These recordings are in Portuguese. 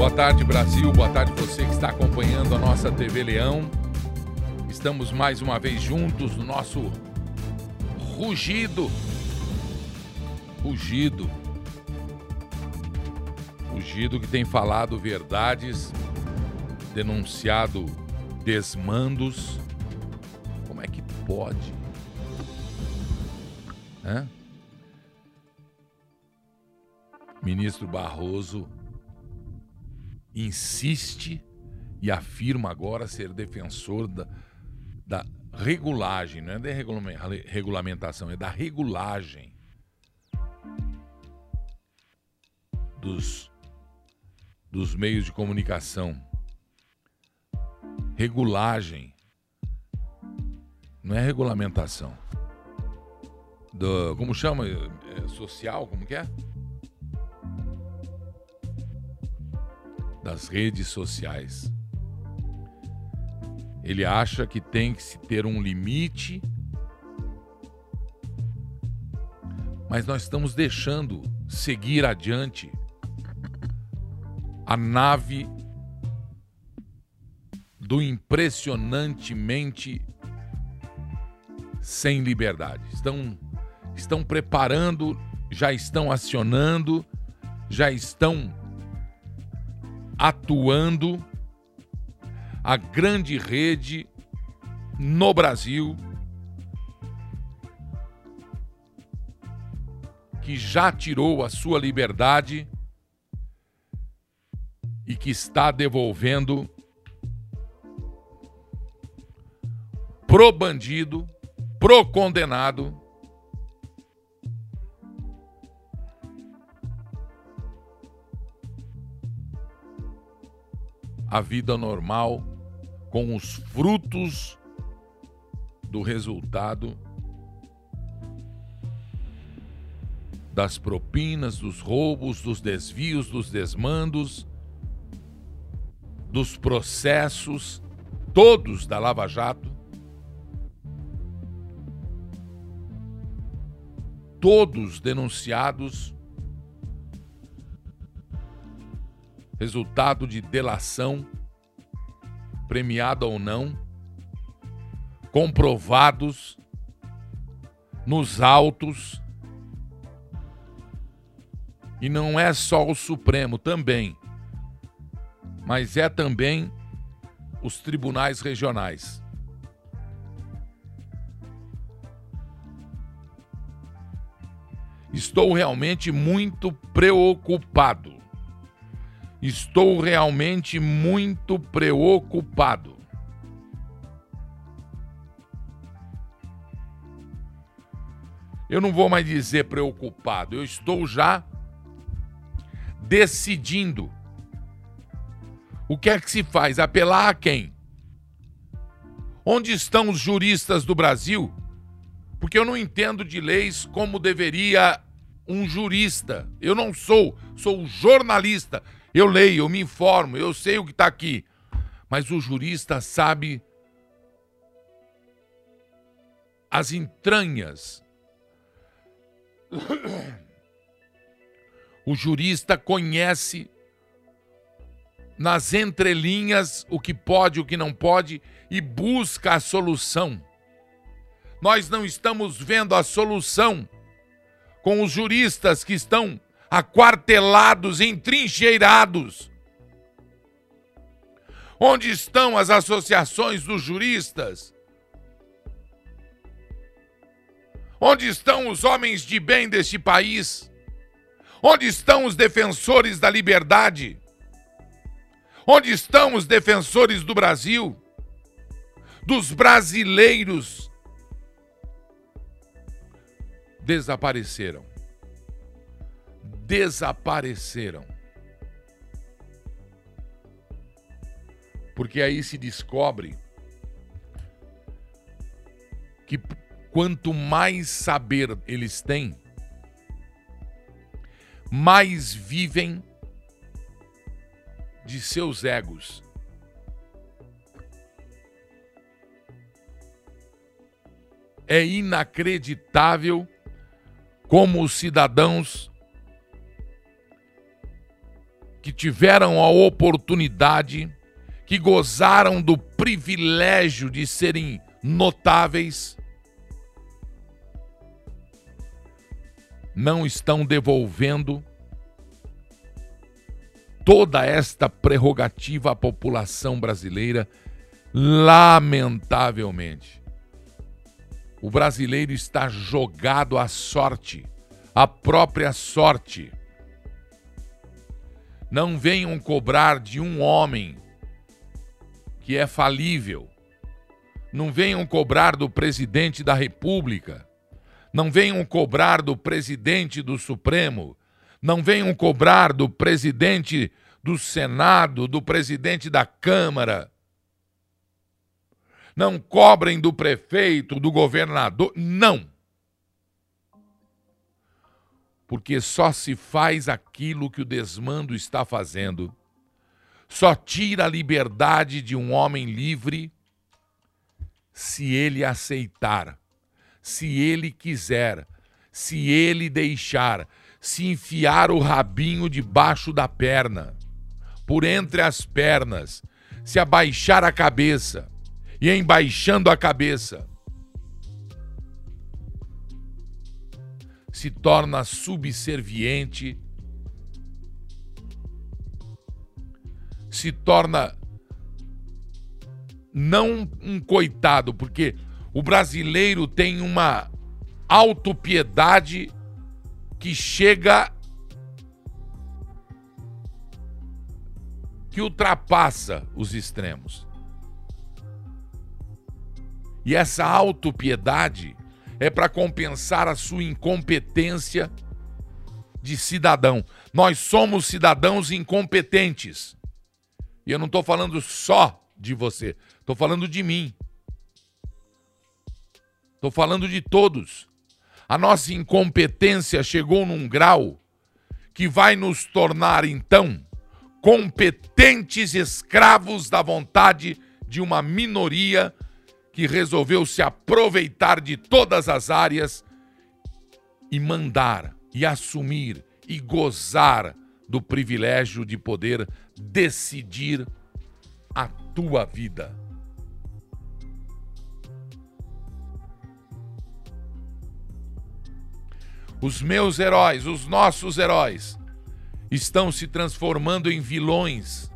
Boa tarde, Brasil. Boa tarde, você que está acompanhando a nossa TV Leão. Estamos mais uma vez juntos no nosso rugido. Rugido. Rugido que tem falado verdades, denunciado desmandos. Como é que pode? Hã? Ministro Barroso insiste e afirma agora ser defensor da, da regulagem, não é da regulamentação, é da regulagem dos, dos meios de comunicação. Regulagem não é regulamentação. Do, como chama? É social? Como que é? Das redes sociais. Ele acha que tem que se ter um limite, mas nós estamos deixando seguir adiante a nave do impressionantemente sem liberdade. Estão, estão preparando, já estão acionando, já estão atuando a grande rede no Brasil que já tirou a sua liberdade e que está devolvendo pro bandido, pro condenado a vida normal com os frutos do resultado das propinas, dos roubos, dos desvios, dos desmandos, dos processos, todos da Lava Jato, todos denunciados resultado de delação, premiada ou não, comprovados nos autos. E não é só o Supremo também, mas é também os tribunais regionais. Estou realmente muito preocupado Estou realmente muito preocupado. Eu não vou mais dizer preocupado, eu estou já decidindo. O que é que se faz? Apelar a quem? Onde estão os juristas do Brasil? Porque eu não entendo de leis como deveria um jurista. Eu não sou, sou jornalista. Eu leio, eu me informo, eu sei o que está aqui. Mas o jurista sabe as entranhas. O jurista conhece nas entrelinhas o que pode, o que não pode e busca a solução. Nós não estamos vendo a solução com os juristas que estão aquartelados, entrincheirados. Onde estão as associações dos juristas? Onde estão os homens de bem deste país? Onde estão os defensores da liberdade? Onde estão os defensores do Brasil? Dos brasileiros? Desapareceram desapareceram. Porque aí se descobre que quanto mais saber eles têm, mais vivem de seus egos. É inacreditável como os cidadãos que tiveram a oportunidade, que gozaram do privilégio de serem notáveis, não estão devolvendo toda esta prerrogativa à população brasileira, lamentavelmente. O brasileiro está jogado à sorte, à própria sorte. Não venham cobrar de um homem que é falível. Não venham cobrar do presidente da República. Não venham cobrar do presidente do Supremo. Não venham cobrar do presidente do Senado, do presidente da Câmara. Não cobrem do prefeito, do governador. Não. Porque só se faz aquilo que o desmando está fazendo. Só tira a liberdade de um homem livre se ele aceitar, se ele quiser, se ele deixar, se enfiar o rabinho debaixo da perna, por entre as pernas, se abaixar a cabeça, e embaixando a cabeça, se torna subserviente, se torna não um coitado, porque o brasileiro tem uma autopiedade que chega que ultrapassa os extremos. E essa autopiedade é para compensar a sua incompetência de cidadão. Nós somos cidadãos incompetentes. E eu não estou falando só de você, estou falando de mim. Estou falando de todos. A nossa incompetência chegou num grau que vai nos tornar, então, competentes escravos da vontade de uma minoria que resolveu se aproveitar de todas as áreas e mandar, e assumir, e gozar do privilégio de poder decidir a tua vida. Os meus heróis, os nossos heróis, estão se transformando em vilões.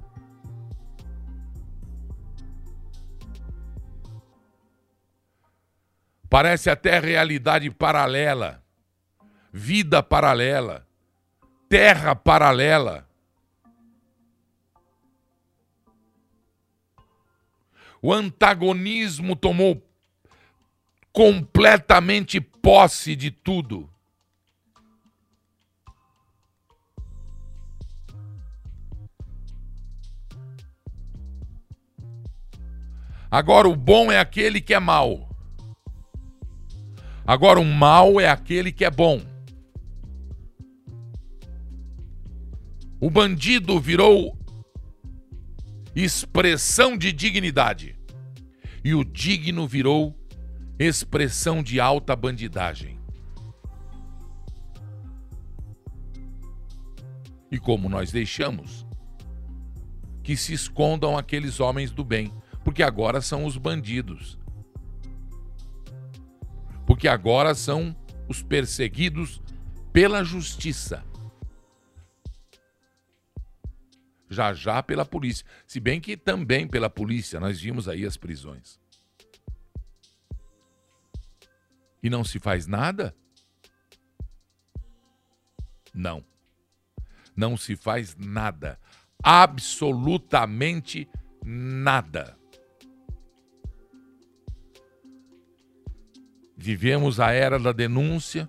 Parece até realidade paralela, vida paralela, terra paralela. O antagonismo tomou completamente posse de tudo. Agora, o bom é aquele que é mal. Agora, o mal é aquele que é bom. O bandido virou expressão de dignidade. E o digno virou expressão de alta bandidagem. E como nós deixamos que se escondam aqueles homens do bem porque agora são os bandidos. Porque agora são os perseguidos pela justiça. Já já pela polícia. Se bem que também pela polícia, nós vimos aí as prisões. E não se faz nada? Não. Não se faz nada. Absolutamente nada. Vivemos a era da denúncia,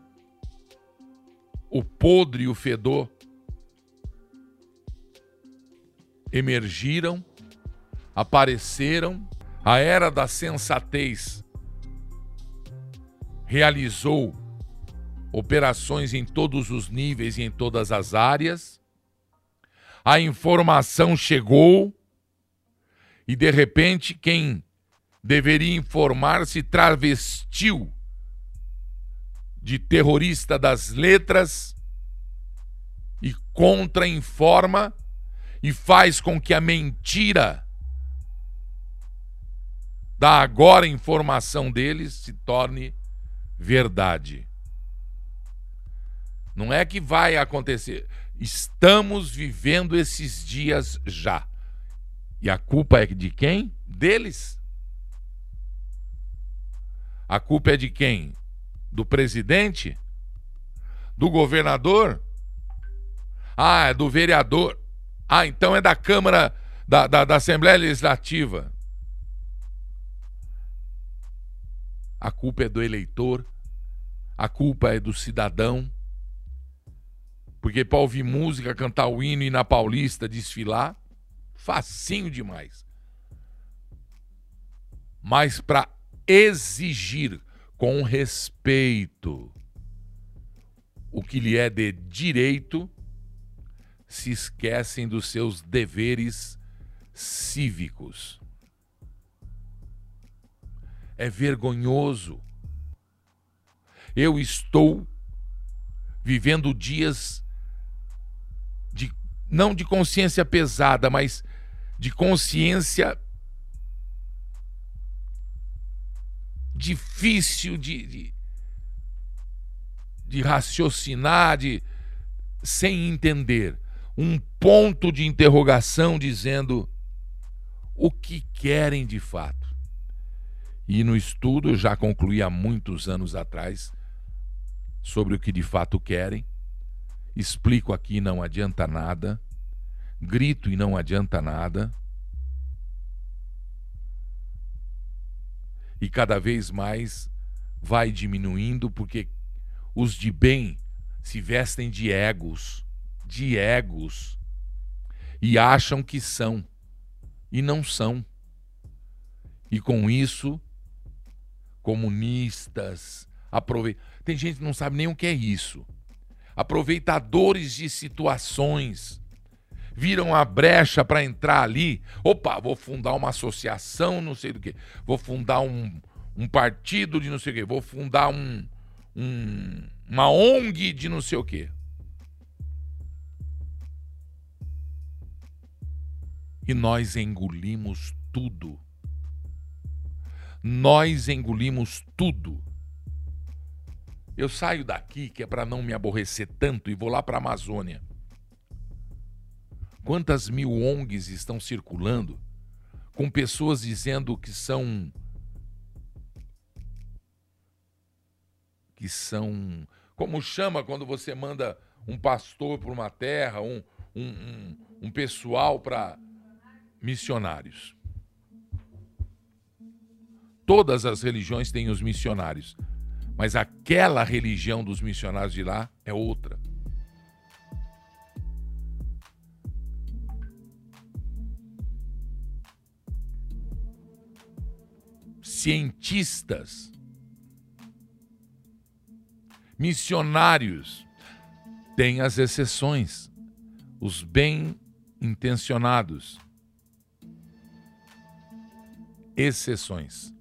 o podre e o fedor emergiram, apareceram, a era da sensatez realizou operações em todos os níveis e em todas as áreas. A informação chegou e de repente quem deveria informar se travestiu de terrorista das letras e contra-informa, e faz com que a mentira da agora informação deles se torne verdade. Não é que vai acontecer. Estamos vivendo esses dias já. E a culpa é de quem? Deles. A culpa é de quem? Do presidente? Do governador? Ah, é do vereador. Ah, então é da Câmara, da, da, da Assembleia Legislativa. A culpa é do eleitor, a culpa é do cidadão. Porque para ouvir música, cantar o hino e na Paulista desfilar, facinho demais. Mas para exigir com respeito o que lhe é de direito, se esquecem dos seus deveres cívicos. É vergonhoso. Eu estou vivendo dias de não de consciência pesada, mas de consciência difícil de, de, de raciocinar, de, sem entender um ponto de interrogação dizendo o que querem de fato. E no estudo eu já concluí há muitos anos atrás sobre o que de fato querem. Explico aqui, não adianta nada. Grito e não adianta nada. E cada vez mais vai diminuindo porque os de bem se vestem de egos de egos e acham que são e não são. E com isso, comunistas, aproveitam. Tem gente que não sabe nem o que é isso. Aproveitadores de situações. Viram a brecha para entrar ali. Opa, vou fundar uma associação, não sei do que. Vou fundar um, um partido de não sei o que. Vou fundar um, um, uma ONG de não sei o que. e nós engolimos tudo. Nós engolimos tudo. Eu saio daqui que é para não me aborrecer tanto e vou lá para a Amazônia. Quantas mil ONGs estão circulando com pessoas dizendo que são que são como chama quando você manda um pastor para uma terra, um, um, um, um pessoal para missionários. Todas as religiões têm os missionários, mas aquela religião dos missionários de lá é outra. Cientistas, missionários, têm as exceções, os bem intencionados exceções.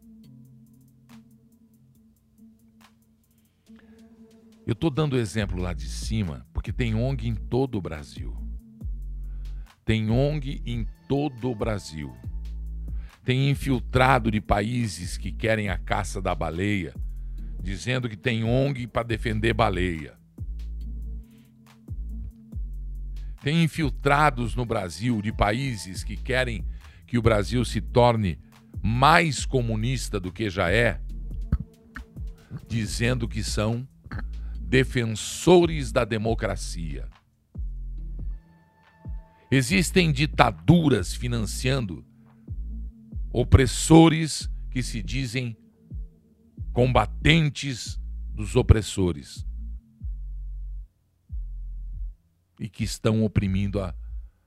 Eu estou dando exemplo lá de cima porque tem ONG em todo o Brasil. Tem ONG em todo o Brasil. Tem infiltrado de países que querem a caça da baleia, dizendo que tem ONG para defender baleia. Tem infiltrados no Brasil de países que querem que o Brasil se torne mais comunista do que já é, dizendo que são defensores da democracia. Existem ditaduras financiando opressores que se dizem combatentes dos opressores e que estão oprimindo a,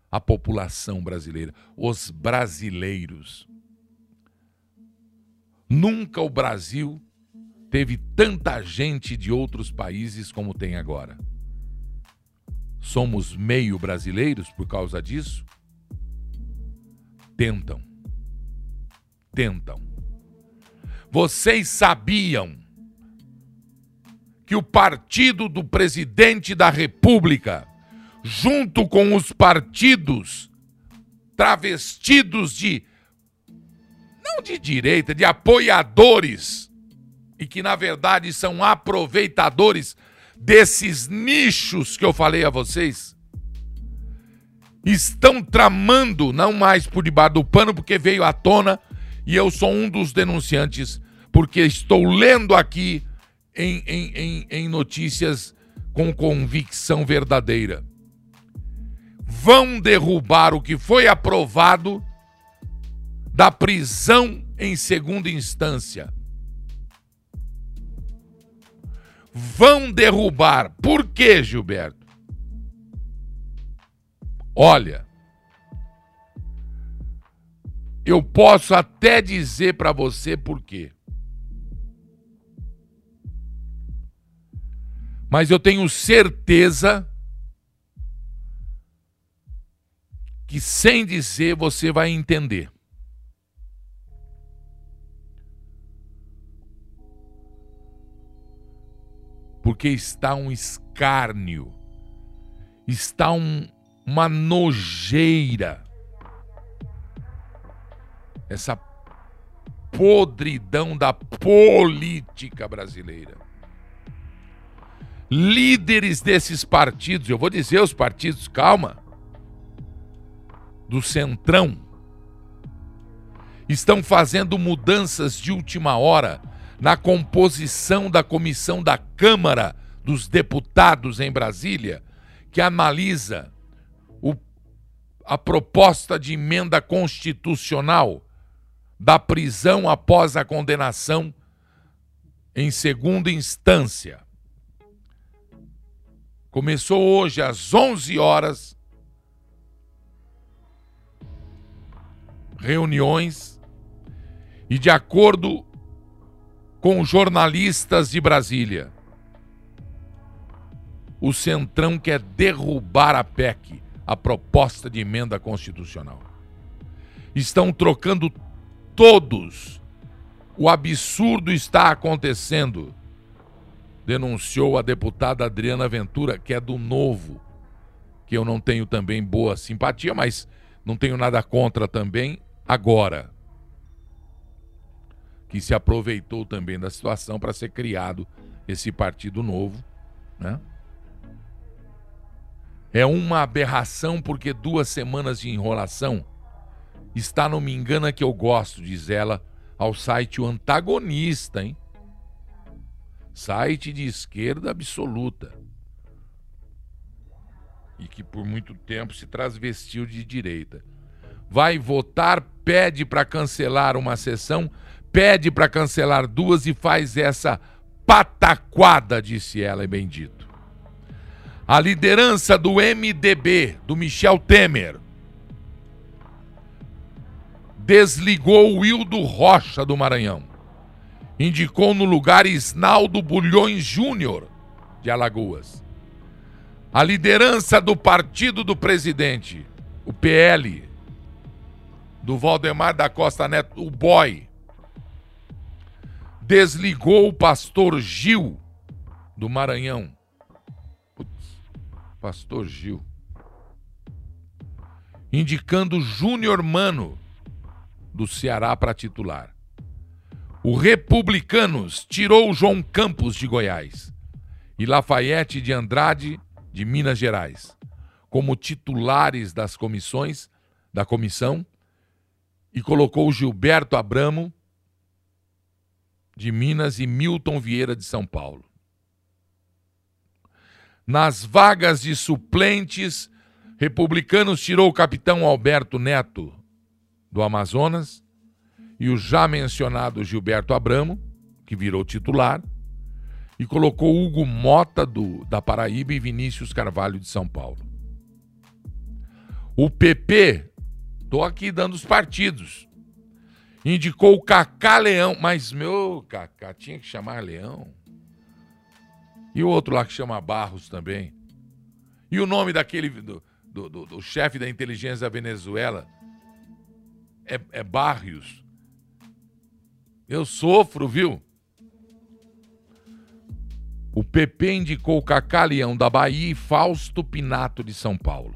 a população brasileira, os brasileiros. Nunca o Brasil teve tanta gente de outros países como tem agora. Somos meio brasileiros por causa disso? Tentam. Tentam. Vocês sabiam que o partido do presidente da República, junto com os partidos travestidos de não de direita, de apoiadores e que na verdade são aproveitadores desses nichos que eu falei a vocês, estão tramando, não mais por debaixo do pano, porque veio à tona e eu sou um dos denunciantes, porque estou lendo aqui em, em, em, em notícias com convicção verdadeira. Vão derrubar o que foi aprovado da prisão em segunda instância. Vão derrubar. Por quê, Gilberto? Olha, eu posso até dizer para você por quê. Mas eu tenho certeza que sem dizer você vai entender. Porque está um escárnio, está um, uma nojeira. Essa podridão da política brasileira. Líderes desses partidos, eu vou dizer os partidos, calma, do Centrão, estão fazendo mudanças de última hora na composição da comissão da Câmara dos Deputados em Brasília, que analisa o, a proposta de emenda constitucional da prisão após a condenação em segunda instância. Começou hoje às 11 horas reuniões e de acordo com jornalistas de Brasília, o Centrão quer derrubar a PEC, a proposta de emenda constitucional. Estão trocando todos. O absurdo está acontecendo, denunciou a deputada Adriana Ventura, que é do Novo, que eu não tenho também boa simpatia, mas não tenho nada contra também agora. Que se aproveitou também da situação para ser criado esse partido novo, né? É uma aberração porque duas semanas de enrolação está no Me Engana que eu gosto, diz ela, ao site O Antagonista, hein? Site de esquerda absoluta. E que por muito tempo se transvestiu de direita. Vai votar, pede para cancelar uma sessão, pede para cancelar duas e faz essa pataquada, disse ela, e bendito. A liderança do MDB, do Michel Temer, desligou o Wildo Rocha do Maranhão. Indicou no lugar Isnaldo Bulhões Júnior, de Alagoas. A liderança do partido do presidente, o PL, do Valdemar da Costa Neto, o boy, desligou o pastor Gil do Maranhão. Putz, pastor Gil. Indicando Júnior Mano do Ceará para titular. O Republicanos tirou João Campos de Goiás e Lafayette de Andrade de Minas Gerais como titulares das comissões da comissão e colocou Gilberto Abramo de Minas e Milton Vieira de São Paulo. Nas vagas de suplentes, Republicanos tirou o capitão Alberto Neto do Amazonas, e o já mencionado Gilberto Abramo, que virou titular, e colocou Hugo Mota do, da Paraíba e Vinícius Carvalho de São Paulo. O PP, estou aqui dando os partidos, indicou o Cacá Leão, mas meu Cacá tinha que chamar Leão. E o outro lá que chama Barros também. E o nome daquele do, do, do, do chefe da inteligência da Venezuela, é, é Barrios. Eu sofro, viu? O PP indicou Cacá Leão da Bahia e Fausto Pinato de São Paulo.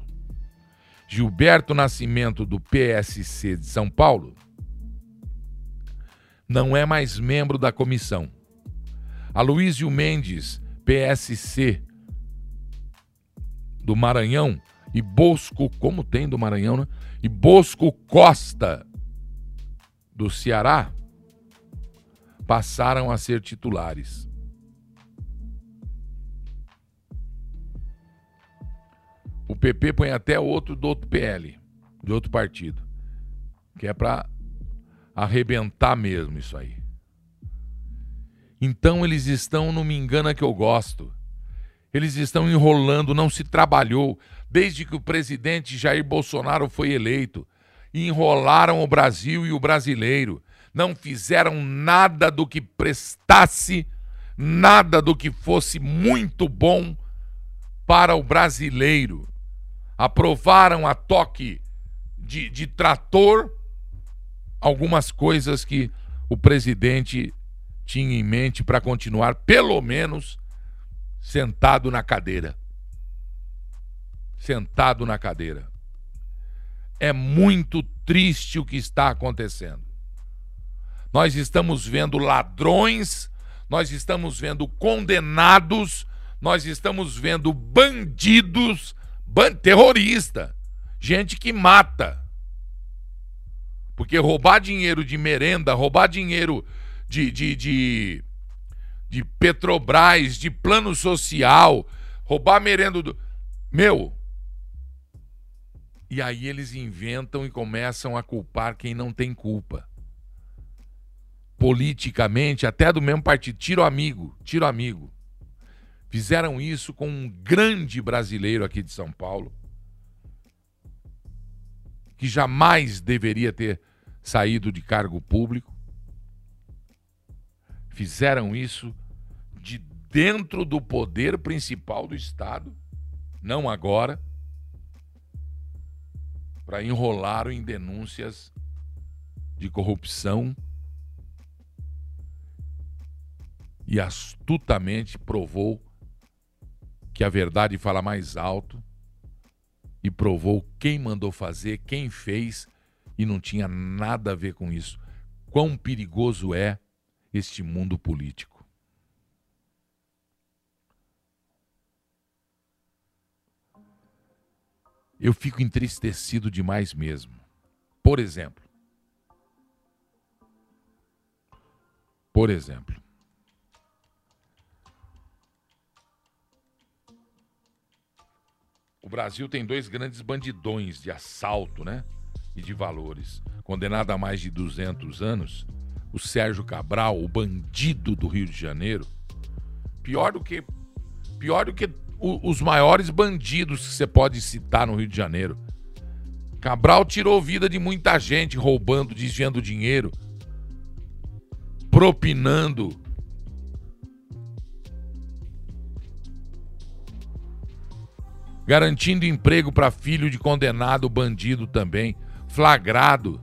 Gilberto Nascimento, do PSC de São Paulo, não é mais membro da comissão. Aloysio Mendes, PSC do Maranhão, e Bosco, como tem do Maranhão, né? E Bosco Costa, do Ceará, passaram a ser titulares. O PP põe até outro do outro PL, de outro partido, que é para arrebentar mesmo isso aí. Então eles estão no me engana que eu gosto. Eles estão enrolando, não se trabalhou desde que o presidente Jair Bolsonaro foi eleito. Enrolaram o Brasil e o brasileiro. Não fizeram nada do que prestasse, nada do que fosse muito bom para o brasileiro. Aprovaram a toque de, de trator algumas coisas que o presidente tinha em mente para continuar, pelo menos, sentado na cadeira. Sentado na cadeira. É muito triste o que está acontecendo. Nós estamos vendo ladrões, nós estamos vendo condenados, nós estamos vendo bandidos, ban terrorista, gente que mata porque roubar dinheiro de merenda, roubar dinheiro de, de, de, de Petrobras, de plano social, roubar merenda do. Meu! E aí eles inventam e começam a culpar quem não tem culpa. Politicamente, até do mesmo partido. Tiro amigo, tiro amigo. Fizeram isso com um grande brasileiro aqui de São Paulo que jamais deveria ter saído de cargo público. Fizeram isso de dentro do poder principal do Estado, não agora, para enrolar em denúncias de corrupção e astutamente provou que a verdade fala mais alto e provou quem mandou fazer, quem fez e não tinha nada a ver com isso. Quão perigoso é este mundo político. Eu fico entristecido demais mesmo. Por exemplo, por exemplo, O Brasil tem dois grandes bandidões de assalto, né? E de valores. Condenado a mais de 200 anos, o Sérgio Cabral, o bandido do Rio de Janeiro, pior do que pior do que o, os maiores bandidos que você pode citar no Rio de Janeiro. Cabral tirou vida de muita gente roubando, desviando dinheiro, propinando garantindo emprego para filho de condenado bandido também, flagrado,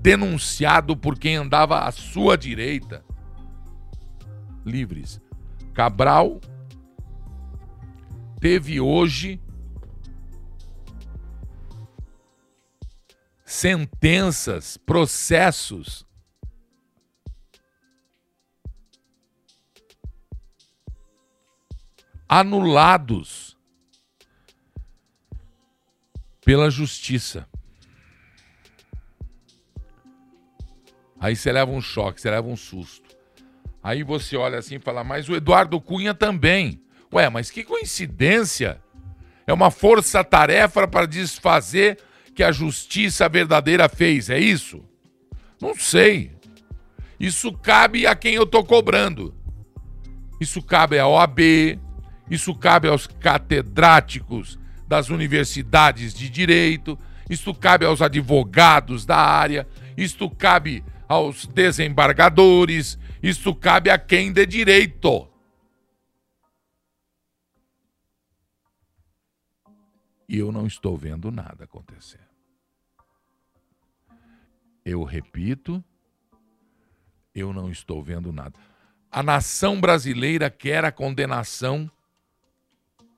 denunciado por quem andava à sua direita. Livres. Cabral teve hoje sentenças, processos anulados pela justiça. Aí você leva um choque, você leva um susto. Aí você olha assim e fala, mas o Eduardo Cunha também. Ué, mas que coincidência! É uma força-tarefa para desfazer que a justiça verdadeira fez, é isso? Não sei. Isso cabe a quem eu estou cobrando. Isso cabe à OAB, isso cabe aos catedráticos das universidades de direito, isto cabe aos advogados da área, isto cabe aos desembargadores, isto cabe a quem de direito. E eu não estou vendo nada acontecer. Eu repito, eu não estou vendo nada. A nação brasileira quer a condenação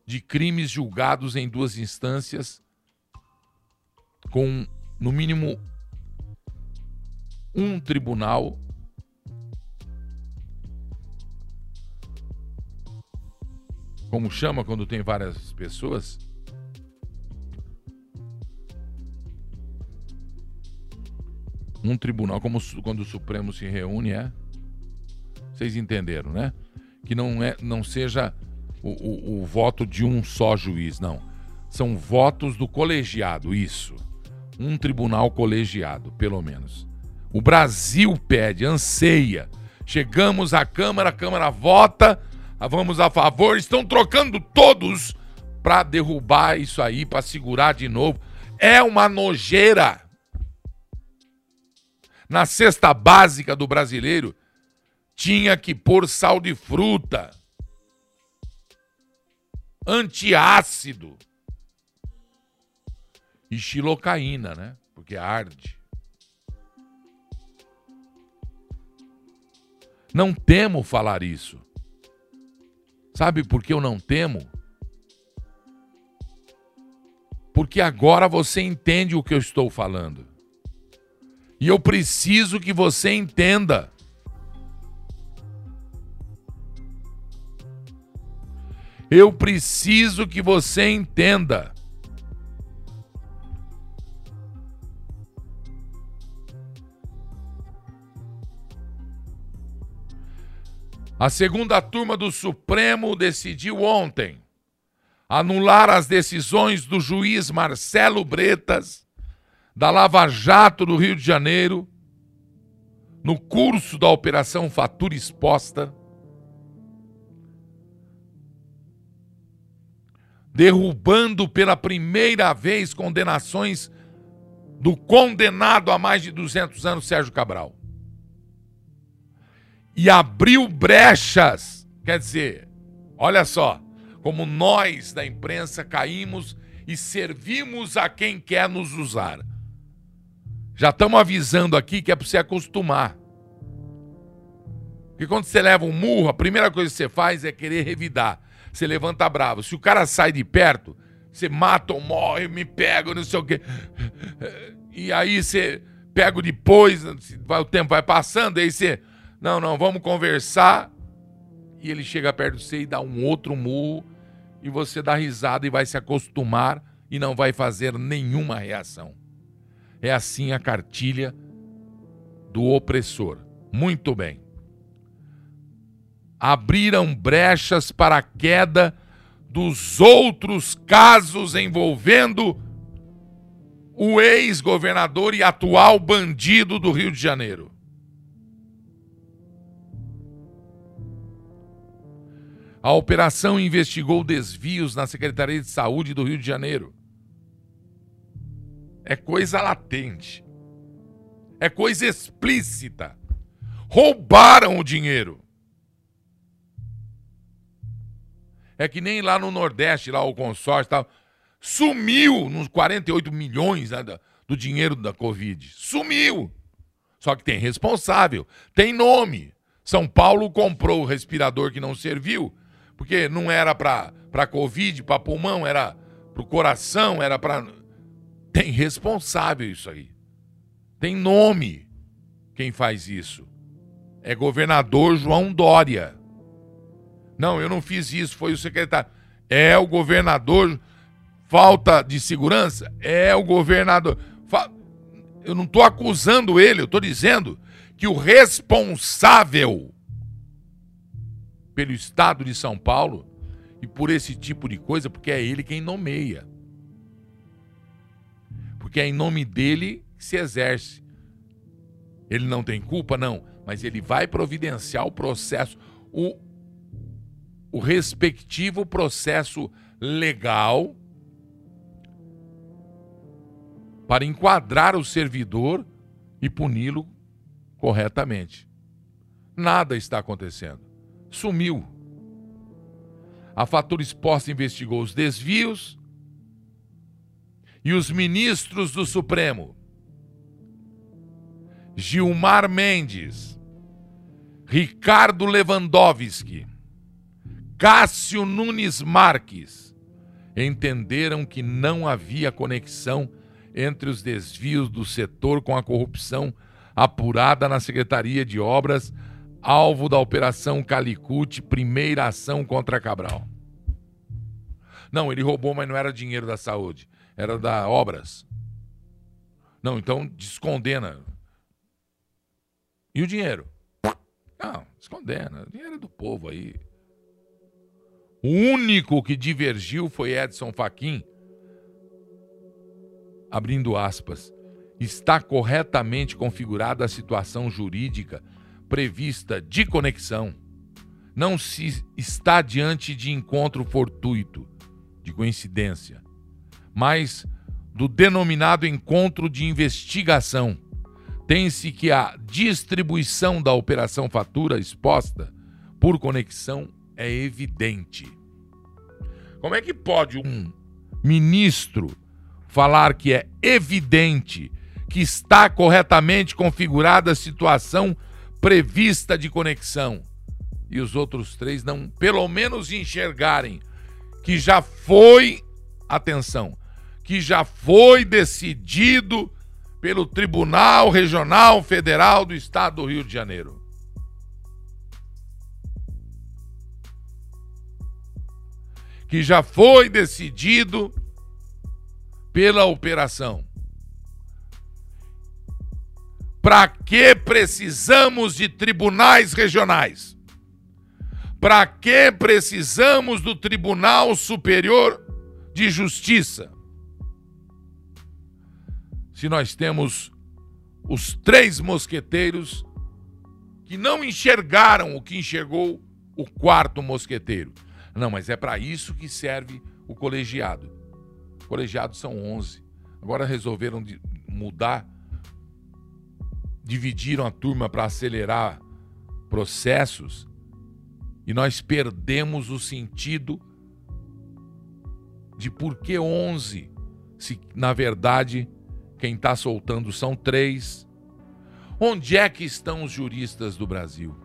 de crimes julgados em duas instâncias com, no mínimo, um tribunal como chama quando tem várias pessoas? Um tribunal, como quando o Supremo se reúne, é? Vocês entenderam, né? Que não, é, não seja o, o, o voto de um só juiz, não. São votos do colegiado, isso. Um tribunal colegiado, pelo menos. O Brasil pede, anseia. Chegamos à Câmara, a Câmara vota, vamos a favor, estão trocando todos para derrubar isso aí, para segurar de novo. É uma nojeira. Na cesta básica do brasileiro, tinha que pôr sal de fruta, antiácido e xilocaína, né? Porque arde. Não temo falar isso. Sabe por que eu não temo? Porque agora você entende o que eu estou falando. E eu preciso que você entenda. Eu preciso que você entenda. A segunda turma do Supremo decidiu ontem anular as decisões do juiz Marcelo Bretas, da Lava Jato do Rio de Janeiro, no curso da Operação Fatura Exposta, derrubando pela primeira vez condenações do condenado a mais de 200 anos Sérgio Cabral e abriu brechas. Quer dizer, olha só, como nós da imprensa caímos e servimos a quem quer nos usar. Já estamos avisando aqui que é para você acostumar. Porque quando você leva um murro, a primeira coisa que você faz é querer revidar. Você levanta bravo. Se o cara sai de perto, você mata ou morre, me pega, não sei o quê. E aí você pega depois, o tempo vai passando, aí você não, não, vamos conversar. E ele chega perto de você e dá um outro murro. E você dá risada e vai se acostumar e não vai fazer nenhuma reação. É assim a cartilha do opressor. Muito bem. Abriram brechas para a queda dos outros casos envolvendo o ex-governador e atual bandido do Rio de Janeiro. A operação investigou desvios na Secretaria de Saúde do Rio de Janeiro. É coisa latente. É coisa explícita. Roubaram o dinheiro. É que nem lá no Nordeste, lá o consórcio tal, sumiu nos 48 milhões né, do dinheiro da Covid. Sumiu. Só que tem responsável, tem nome. São Paulo comprou o respirador que não serviu porque não era para Covid, para pulmão, era para o coração, era para. Tem responsável isso aí. Tem nome quem faz isso. É governador João Dória. Não, eu não fiz isso, foi o secretário. É o governador. Falta de segurança? É o governador. Eu não estou acusando ele, eu estou dizendo que o responsável pelo Estado de São Paulo e por esse tipo de coisa, porque é ele quem nomeia. Porque é em nome dele que se exerce. Ele não tem culpa, não, mas ele vai providenciar o processo, o, o respectivo processo legal para enquadrar o servidor e puni-lo corretamente. Nada está acontecendo sumiu. A fatura exposta investigou os desvios e os ministros do Supremo, Gilmar Mendes, Ricardo Lewandowski, Cássio Nunes Marques, entenderam que não havia conexão entre os desvios do setor com a corrupção apurada na Secretaria de Obras, alvo da Operação Calicute, primeira ação contra Cabral. Não, ele roubou, mas não era dinheiro da saúde, era da Obras. Não, então descondena. E o dinheiro? Não, descondena. O dinheiro é do povo aí. O único que divergiu foi Edson Fachin, abrindo aspas, está corretamente configurada a situação jurídica prevista de conexão. Não se está diante de encontro fortuito, de coincidência, mas do denominado encontro de investigação. Tem-se que a distribuição da operação fatura exposta por conexão é evidente. Como é que pode um ministro falar que é evidente que está corretamente configurada a situação prevista de conexão e os outros três não, pelo menos, enxergarem que já foi, atenção, que já foi decidido pelo Tribunal Regional Federal do Estado do Rio de Janeiro. Que já foi decidido pela operação. Para que precisamos de tribunais regionais? Para que precisamos do Tribunal Superior de Justiça? Se nós temos os três mosqueteiros que não enxergaram o que enxergou o quarto mosqueteiro. Não, mas é para isso que serve o colegiado. Colegiados são 11. Agora resolveram mudar, dividiram a turma para acelerar processos e nós perdemos o sentido de por que 11, se na verdade quem está soltando são três. Onde é que estão os juristas do Brasil?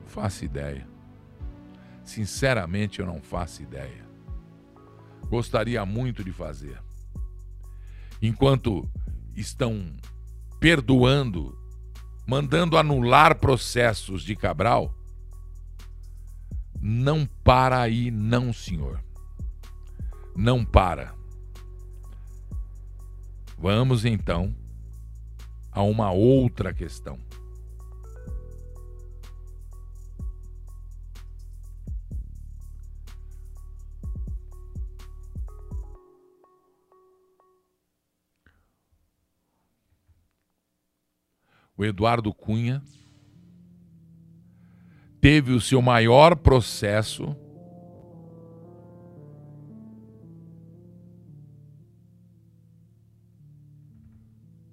Não faço ideia. Sinceramente, eu não faço ideia gostaria muito de fazer. Enquanto estão perdoando, mandando anular processos de Cabral, não para aí, não, senhor. Não para. Vamos então a uma outra questão. o Eduardo Cunha teve o seu maior processo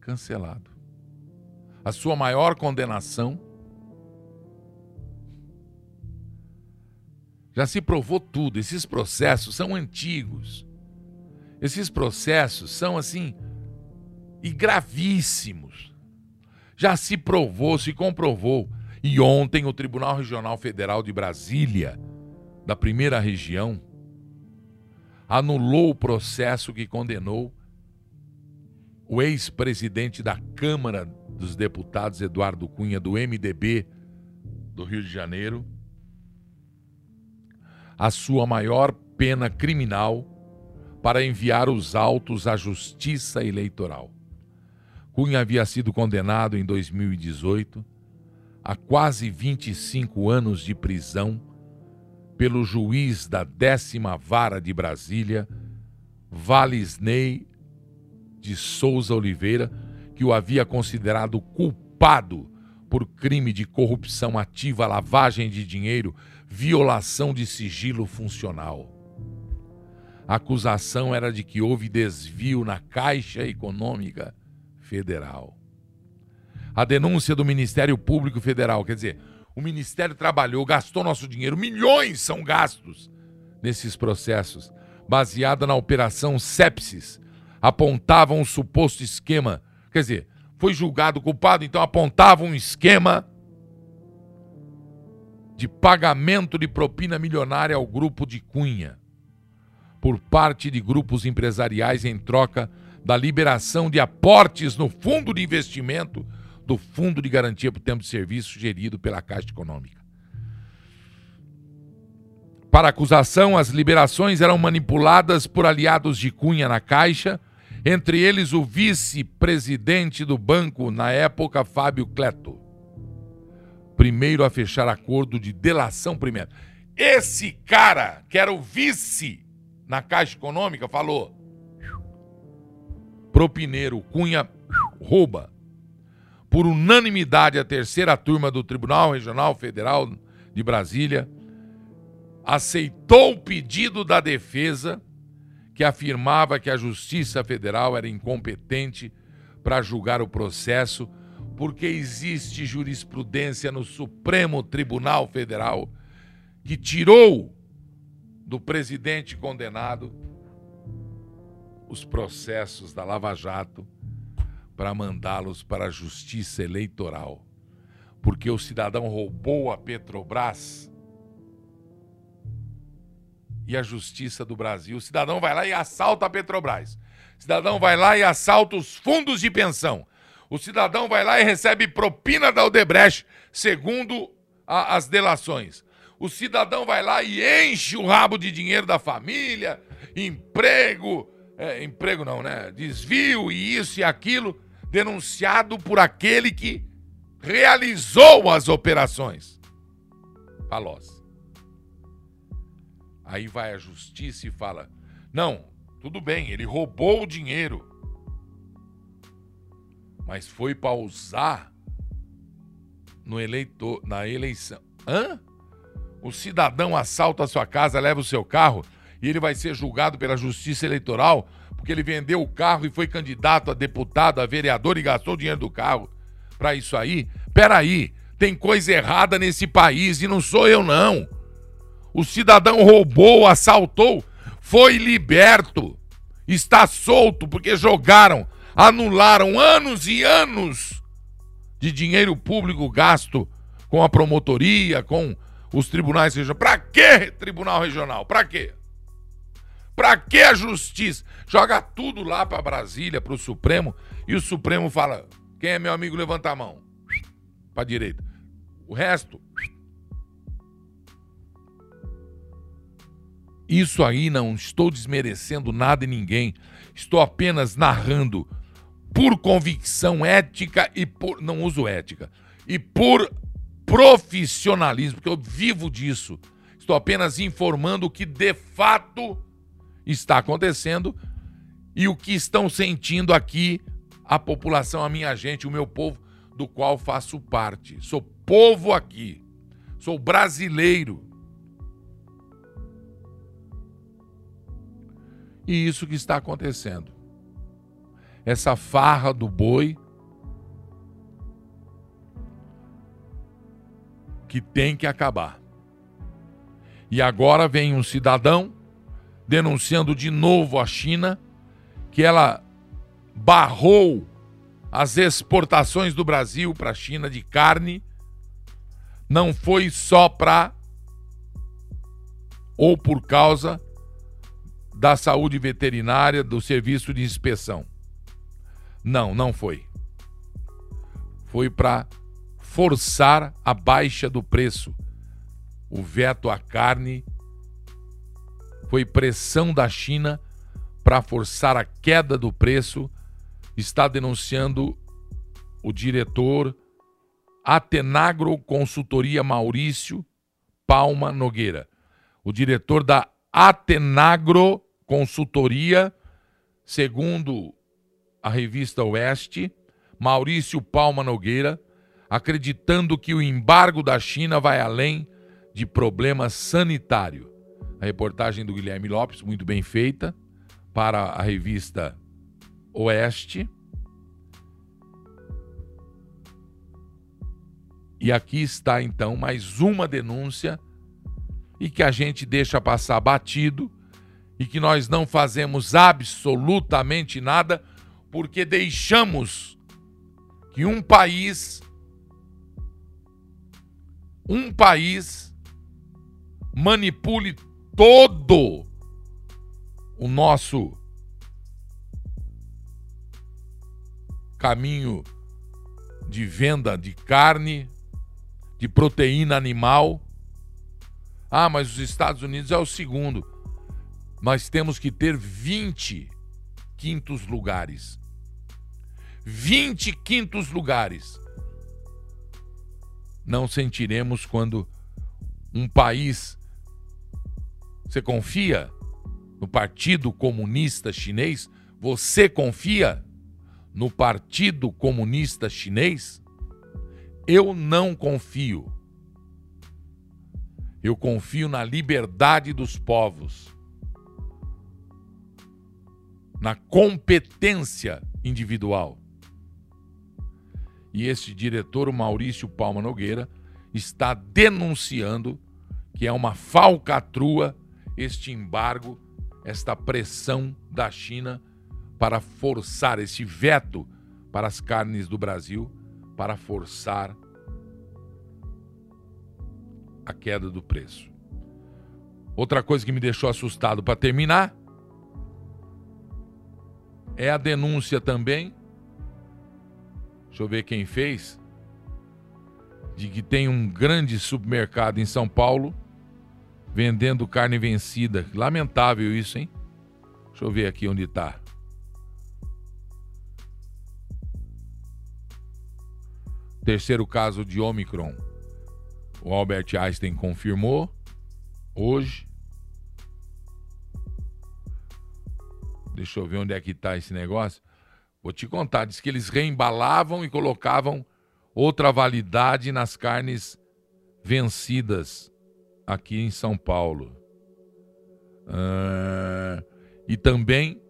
cancelado. A sua maior condenação já se provou tudo. Esses processos são antigos. Esses processos são assim e gravíssimos já se provou, se comprovou. E ontem o Tribunal Regional Federal de Brasília, da primeira região, anulou o processo que condenou o ex-presidente da Câmara dos Deputados, Eduardo Cunha, do MDB do Rio de Janeiro, a sua maior pena criminal para enviar os autos à Justiça Eleitoral. Cunha havia sido condenado em 2018 a quase 25 anos de prisão pelo juiz da décima vara de Brasília, Valisney de Souza Oliveira, que o havia considerado culpado por crime de corrupção ativa, lavagem de dinheiro, violação de sigilo funcional. A acusação era de que houve desvio na Caixa Econômica Federal. A denúncia do Ministério Público Federal, quer dizer, o Ministério trabalhou, gastou nosso dinheiro, milhões são gastos nesses processos, baseada na operação Sepsis, apontavam um suposto esquema, quer dizer, foi julgado culpado, então apontava um esquema de pagamento de propina milionária ao grupo de Cunha, por parte de grupos empresariais em troca da liberação de aportes no fundo de investimento do Fundo de Garantia por Tempo de Serviço gerido pela Caixa Econômica. Para acusação, as liberações eram manipuladas por aliados de Cunha na Caixa, entre eles o vice-presidente do banco na época, Fábio Cleto. Primeiro a fechar acordo de delação primeiro. Esse cara, que era o vice na Caixa Econômica, falou: propineiro Cunha rouba. Por unanimidade, a terceira turma do Tribunal Regional Federal de Brasília aceitou o pedido da defesa, que afirmava que a Justiça Federal era incompetente para julgar o processo, porque existe jurisprudência no Supremo Tribunal Federal que tirou do presidente condenado os processos da Lava Jato para mandá-los para a justiça eleitoral. Porque o cidadão roubou a Petrobras e a justiça do Brasil. O cidadão vai lá e assalta a Petrobras. O cidadão vai lá e assalta os fundos de pensão. O cidadão vai lá e recebe propina da Odebrecht, segundo a, as delações. O cidadão vai lá e enche o rabo de dinheiro da família, emprego, é, emprego não, né? Desvio e isso e aquilo, denunciado por aquele que realizou as operações. Palocci. Aí vai a justiça e fala: não, tudo bem, ele roubou o dinheiro, mas foi para usar no eleitor, na eleição. Hã? o cidadão assalta a sua casa, leva o seu carro e ele vai ser julgado pela justiça eleitoral porque ele vendeu o carro e foi candidato a deputado, a vereador e gastou o dinheiro do carro para isso aí. Peraí, tem coisa errada nesse país e não sou eu não. O cidadão roubou, assaltou, foi liberto, está solto porque jogaram, anularam anos e anos de dinheiro público gasto com a promotoria, com os tribunais regionais. Para que tribunal regional? Para quê? Para que a justiça? Joga tudo lá para Brasília, para o Supremo, e o Supremo fala: quem é meu amigo, levanta a mão. Para direita. O resto. Isso aí não estou desmerecendo nada e ninguém. Estou apenas narrando por convicção ética e por. Não uso ética. E por profissionalismo, porque eu vivo disso. Estou apenas informando o que de fato está acontecendo e o que estão sentindo aqui a população, a minha gente, o meu povo, do qual faço parte. Sou povo aqui. Sou brasileiro. E isso que está acontecendo. Essa farra do boi que tem que acabar. E agora vem um cidadão denunciando de novo a China que ela barrou as exportações do Brasil para a China de carne. Não foi só para ou por causa da saúde veterinária, do serviço de inspeção. Não, não foi. Foi para forçar a baixa do preço. O veto à carne foi pressão da China para forçar a queda do preço, está denunciando o diretor Atenagro Consultoria Maurício Palma Nogueira. O diretor da Atenagro Consultoria, segundo a revista Oeste, Maurício Palma Nogueira, acreditando que o embargo da China vai além de problema sanitário. A reportagem do Guilherme Lopes, muito bem feita, para a revista Oeste. E aqui está então mais uma denúncia e que a gente deixa passar batido e que nós não fazemos absolutamente nada porque deixamos que um país um país manipule todo o nosso caminho de venda de carne, de proteína animal. Ah, mas os Estados Unidos é o segundo. Nós temos que ter 20 quintos lugares. 20 quintos lugares. Não sentiremos quando um país. Você confia no Partido Comunista Chinês? Você confia no Partido Comunista Chinês? Eu não confio. Eu confio na liberdade dos povos, na competência individual. E este diretor, o Maurício Palma Nogueira, está denunciando que é uma falcatrua este embargo, esta pressão da China para forçar esse veto para as carnes do Brasil, para forçar a queda do preço. Outra coisa que me deixou assustado para terminar é a denúncia também. Deixa eu ver quem fez de que tem um grande supermercado em São Paulo vendendo carne vencida. Lamentável isso, hein? Deixa eu ver aqui onde está. Terceiro caso de Omicron. O Albert Einstein confirmou hoje. Deixa eu ver onde é que está esse negócio. Vou te contar. Diz que eles reembalavam e colocavam outra validade nas carnes vencidas aqui em São Paulo. Uh, e também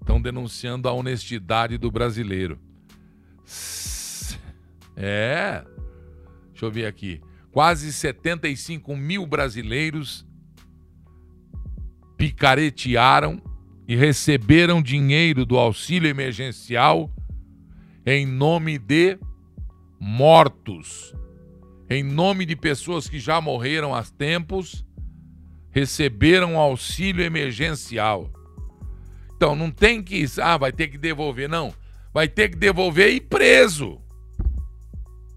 estão denunciando a honestidade do brasileiro. É. Deixa eu ver aqui. Quase 75 mil brasileiros picaretearam e receberam dinheiro do auxílio emergencial em nome de mortos, em nome de pessoas que já morreram há tempos, receberam auxílio emergencial. Então não tem que, ah, vai ter que devolver, não. Vai ter que devolver e preso.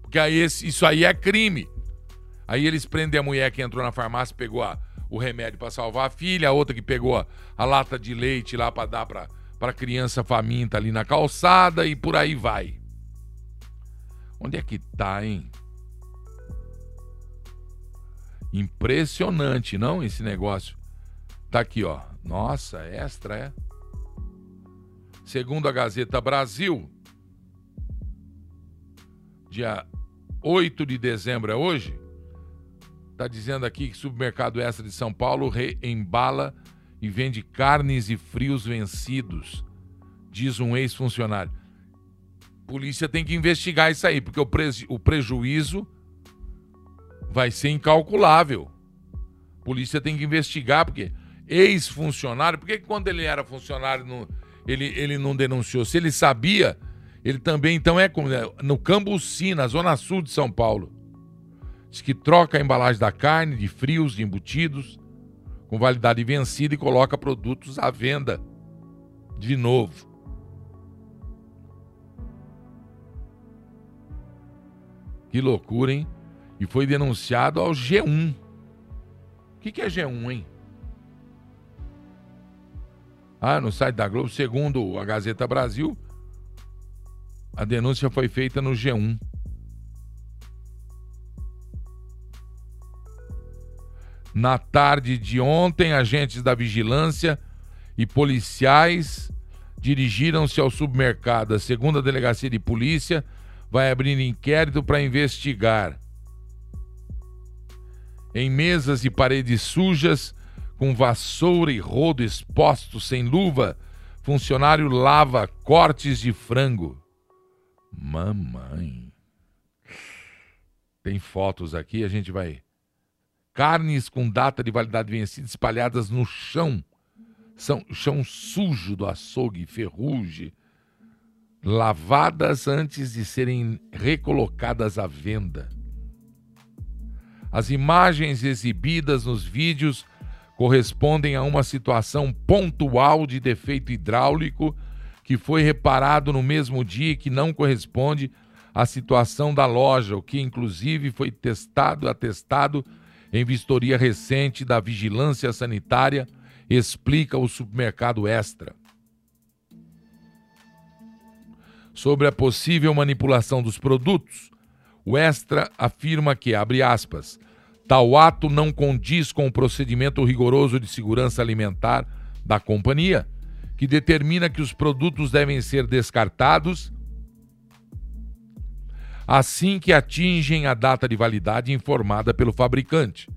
Porque aí isso aí é crime. Aí eles prendem a mulher que entrou na farmácia, pegou a, o remédio para salvar a filha, a outra que pegou a, a lata de leite lá para dar para para criança faminta ali na calçada e por aí vai. Onde é que tá, hein? Impressionante, não? Esse negócio. Tá aqui, ó. Nossa, extra, é. Segundo a Gazeta Brasil, dia 8 de dezembro é hoje, tá dizendo aqui que supermercado extra de São Paulo reembala e vende carnes e frios vencidos, diz um ex-funcionário. Polícia tem que investigar isso aí, porque o, o prejuízo vai ser incalculável. Polícia tem que investigar, porque ex-funcionário, por que quando ele era funcionário não, ele, ele não denunciou? Se ele sabia, ele também então é como né, no Cambuci, na zona sul de São Paulo. Diz que troca a embalagem da carne, de frios, de embutidos, com validade vencida e coloca produtos à venda de novo. Que loucura, hein? E foi denunciado ao G1. O que, que é G1, hein? Ah, no site da Globo, segundo a Gazeta Brasil, a denúncia foi feita no G1. Na tarde de ontem, agentes da vigilância e policiais dirigiram-se ao supermercado. A segunda delegacia de polícia vai abrir inquérito para investigar. Em mesas e paredes sujas, com vassoura e rodo expostos sem luva, funcionário lava cortes de frango. Mamãe. Tem fotos aqui, a gente vai carnes com data de validade vencida espalhadas no chão. São chão sujo do açougue, ferrugem, lavadas antes de serem recolocadas à venda. As imagens exibidas nos vídeos correspondem a uma situação pontual de defeito hidráulico que foi reparado no mesmo dia e que não corresponde à situação da loja, o que inclusive foi testado, atestado em vistoria recente da Vigilância Sanitária, explica o supermercado Extra. Sobre a possível manipulação dos produtos, o Extra afirma que, abre aspas, tal ato não condiz com o procedimento rigoroso de segurança alimentar da companhia, que determina que os produtos devem ser descartados assim que atingem a data de validade informada pelo fabricante.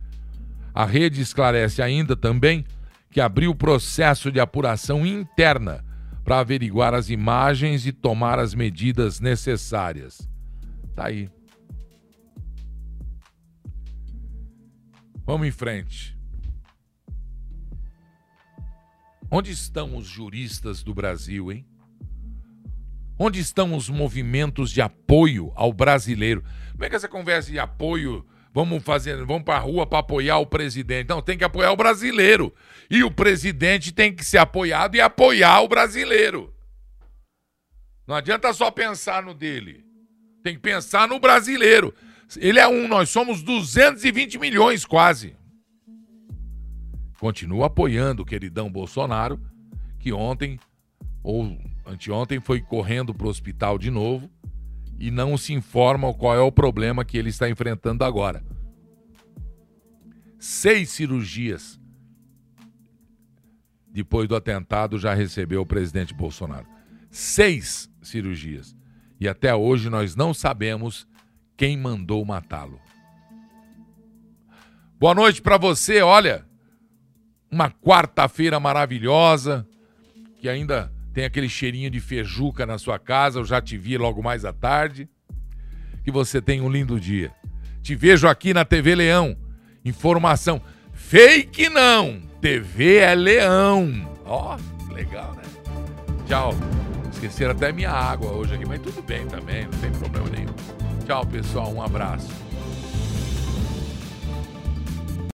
A rede esclarece ainda também que abriu processo de apuração interna para averiguar as imagens e tomar as medidas necessárias. Tá aí. Vamos em frente. Onde estão os juristas do Brasil, hein? Onde estão os movimentos de apoio ao brasileiro? Como é que essa conversa de apoio, vamos fazer, vamos para a rua para apoiar o presidente? Não, tem que apoiar o brasileiro. E o presidente tem que ser apoiado e apoiar o brasileiro. Não adianta só pensar no dele. Tem que pensar no brasileiro. Ele é um, nós somos 220 milhões quase. Continua apoiando o queridão Bolsonaro, que ontem ou anteontem foi correndo para o hospital de novo e não se informa qual é o problema que ele está enfrentando agora. Seis cirurgias depois do atentado já recebeu o presidente Bolsonaro. Seis cirurgias. E até hoje nós não sabemos quem mandou matá-lo. Boa noite para você, olha. Uma quarta-feira maravilhosa, que ainda tem aquele cheirinho de feijuca na sua casa, eu já te vi logo mais à tarde. Que você tenha um lindo dia. Te vejo aqui na TV Leão. Informação. Fake não! TV é Leão. Ó, oh, legal, né? Tchau. Esqueceram até minha água hoje aqui, mas tudo bem também, não tem problema nenhum. Tchau, pessoal. Um abraço.